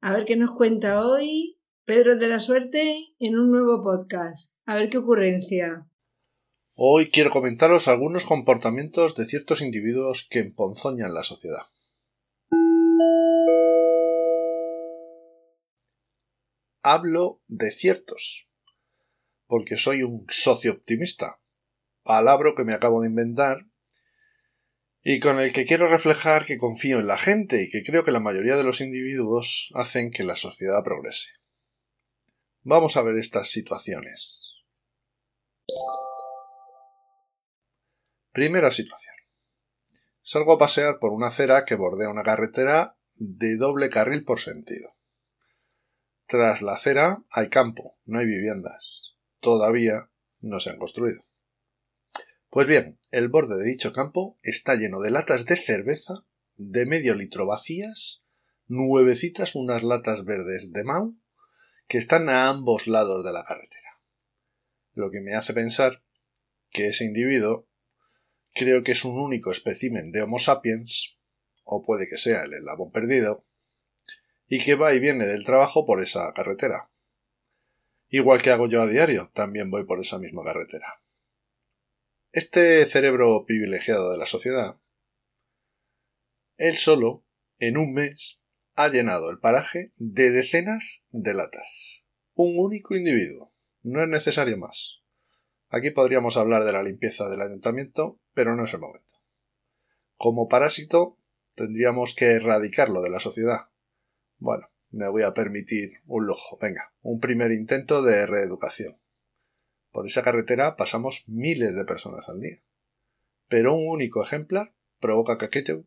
A ver qué nos cuenta hoy Pedro de la Suerte en un nuevo podcast. A ver qué ocurrencia. Hoy quiero comentaros algunos comportamientos de ciertos individuos que emponzoñan la sociedad. Hablo de ciertos, porque soy un socio optimista, palabra que me acabo de inventar y con el que quiero reflejar que confío en la gente y que creo que la mayoría de los individuos hacen que la sociedad progrese. Vamos a ver estas situaciones. Primera situación. Salgo a pasear por una acera que bordea una carretera de doble carril por sentido. Tras la acera hay campo, no hay viviendas. Todavía no se han construido. Pues bien, el borde de dicho campo está lleno de latas de cerveza de medio litro vacías, nuevecitas unas latas verdes de Mau, que están a ambos lados de la carretera. Lo que me hace pensar que ese individuo creo que es un único espécimen de Homo sapiens, o puede que sea el eslabón perdido, y que va y viene del trabajo por esa carretera. Igual que hago yo a diario, también voy por esa misma carretera. Este cerebro privilegiado de la sociedad, él solo, en un mes, ha llenado el paraje de decenas de latas. Un único individuo. No es necesario más. Aquí podríamos hablar de la limpieza del ayuntamiento, pero no es el momento. Como parásito, tendríamos que erradicarlo de la sociedad. Bueno, me voy a permitir un lujo. Venga, un primer intento de reeducación. Por esa carretera pasamos miles de personas al día. Pero un único ejemplar provoca que aquello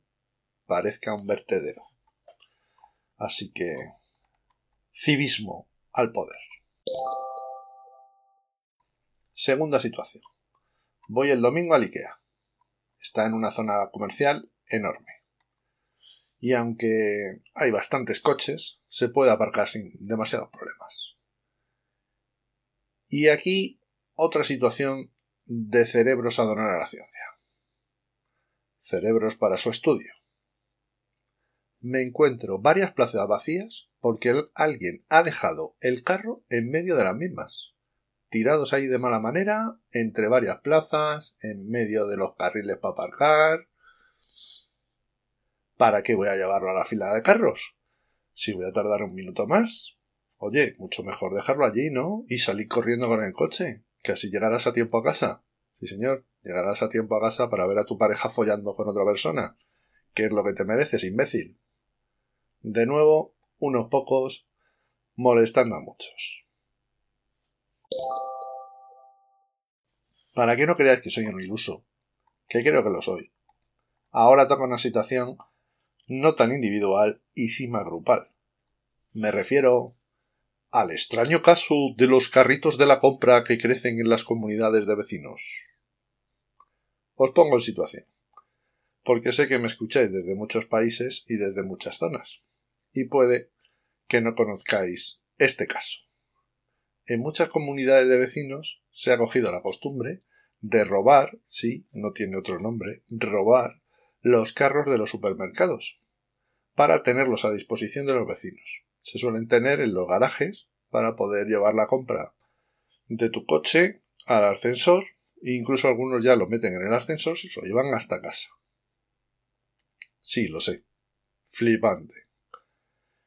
parezca un vertedero. Así que civismo al poder. Segunda situación. Voy el domingo al IKEA. Está en una zona comercial enorme. Y aunque hay bastantes coches, se puede aparcar sin demasiados problemas. Y aquí otra situación de cerebros a donar a la ciencia. Cerebros para su estudio. Me encuentro varias plazas vacías porque alguien ha dejado el carro en medio de las mismas, tirados ahí de mala manera, entre varias plazas, en medio de los carriles para aparcar. ¿Para qué voy a llevarlo a la fila de carros? Si voy a tardar un minuto más. Oye, mucho mejor dejarlo allí, ¿no? Y salir corriendo con el coche que así llegarás a tiempo a casa. Sí, señor, llegarás a tiempo a casa para ver a tu pareja follando con otra persona. ¿Qué es lo que te mereces, imbécil? De nuevo, unos pocos molestando a muchos. Para que no creáis que soy un iluso, que creo que lo soy. Ahora toca una situación no tan individual y sí más grupal. Me refiero al extraño caso de los carritos de la compra que crecen en las comunidades de vecinos. Os pongo en situación, porque sé que me escucháis desde muchos países y desde muchas zonas, y puede que no conozcáis este caso. En muchas comunidades de vecinos se ha cogido la costumbre de robar, sí, no tiene otro nombre, robar los carros de los supermercados, para tenerlos a disposición de los vecinos se suelen tener en los garajes para poder llevar la compra de tu coche al ascensor e incluso algunos ya lo meten en el ascensor y se lo llevan hasta casa. Sí, lo sé. Flipante.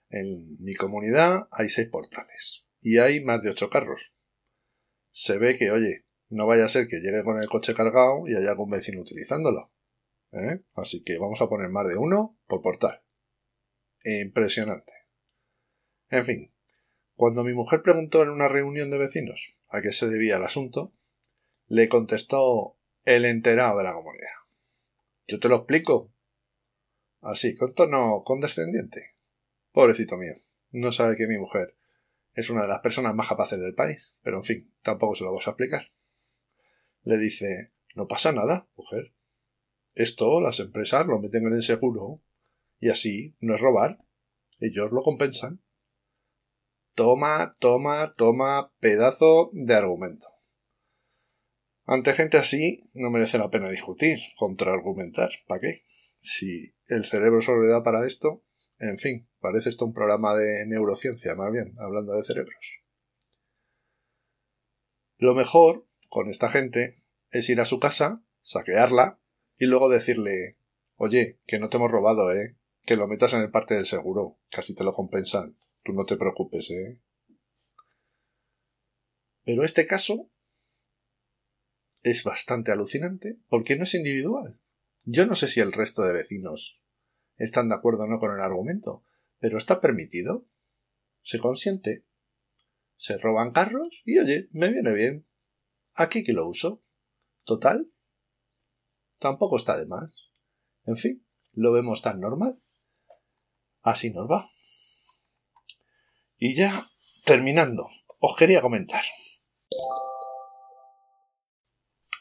En mi comunidad hay seis portales y hay más de ocho carros. Se ve que, oye, no vaya a ser que llegue con el coche cargado y haya algún vecino utilizándolo. ¿Eh? Así que vamos a poner más de uno por portal. Impresionante. En fin, cuando mi mujer preguntó en una reunión de vecinos a qué se debía el asunto, le contestó el enterado de la comunidad. Yo te lo explico. Así, con tono condescendiente. Pobrecito mío, no sabe que mi mujer es una de las personas más capaces del país, pero en fin, tampoco se lo vamos a explicar. Le dice, no pasa nada, mujer. Esto las empresas lo meten en el seguro y así no es robar. Ellos lo compensan. Toma, toma, toma, pedazo de argumento. Ante gente así, no merece la pena discutir, contraargumentar. ¿Para qué? Si el cerebro solo le da para esto, en fin, Parece esto un programa de neurociencia, más bien, hablando de cerebros. Lo mejor con esta gente es ir a su casa, saquearla y luego decirle, oye, que no te hemos robado, ¿eh? Que lo metas en el parte del seguro, casi te lo compensan. Tú no te preocupes, ¿eh? Pero este caso es bastante alucinante porque no es individual. Yo no sé si el resto de vecinos están de acuerdo o no con el argumento, pero está permitido. Se consiente. Se roban carros y oye, me viene bien. Aquí que lo uso. Total. Tampoco está de más. En fin, lo vemos tan normal. Así nos va. Y ya, terminando, os quería comentar.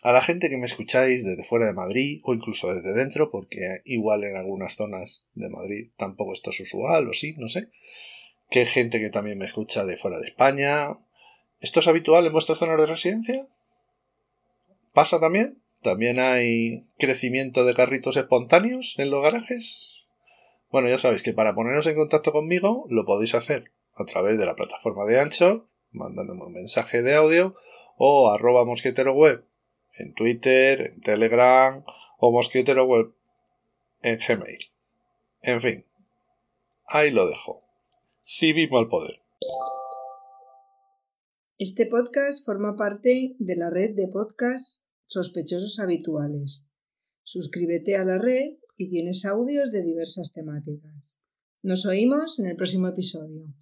A la gente que me escucháis desde fuera de Madrid o incluso desde dentro, porque igual en algunas zonas de Madrid tampoco esto es usual o sí, no sé. Que hay gente que también me escucha de fuera de España. ¿Esto es habitual en vuestra zona de residencia? ¿Pasa también? ¿También hay crecimiento de carritos espontáneos en los garajes? Bueno, ya sabéis que para poneros en contacto conmigo lo podéis hacer a través de la plataforma de Ancho, mandándome un mensaje de audio o arroba mosquetero web en Twitter, en Telegram o Mosquitero Web en Gmail. En fin, ahí lo dejo. Sí vivo al poder. Este podcast forma parte de la red de podcasts sospechosos habituales. Suscríbete a la red y tienes audios de diversas temáticas. Nos oímos en el próximo episodio.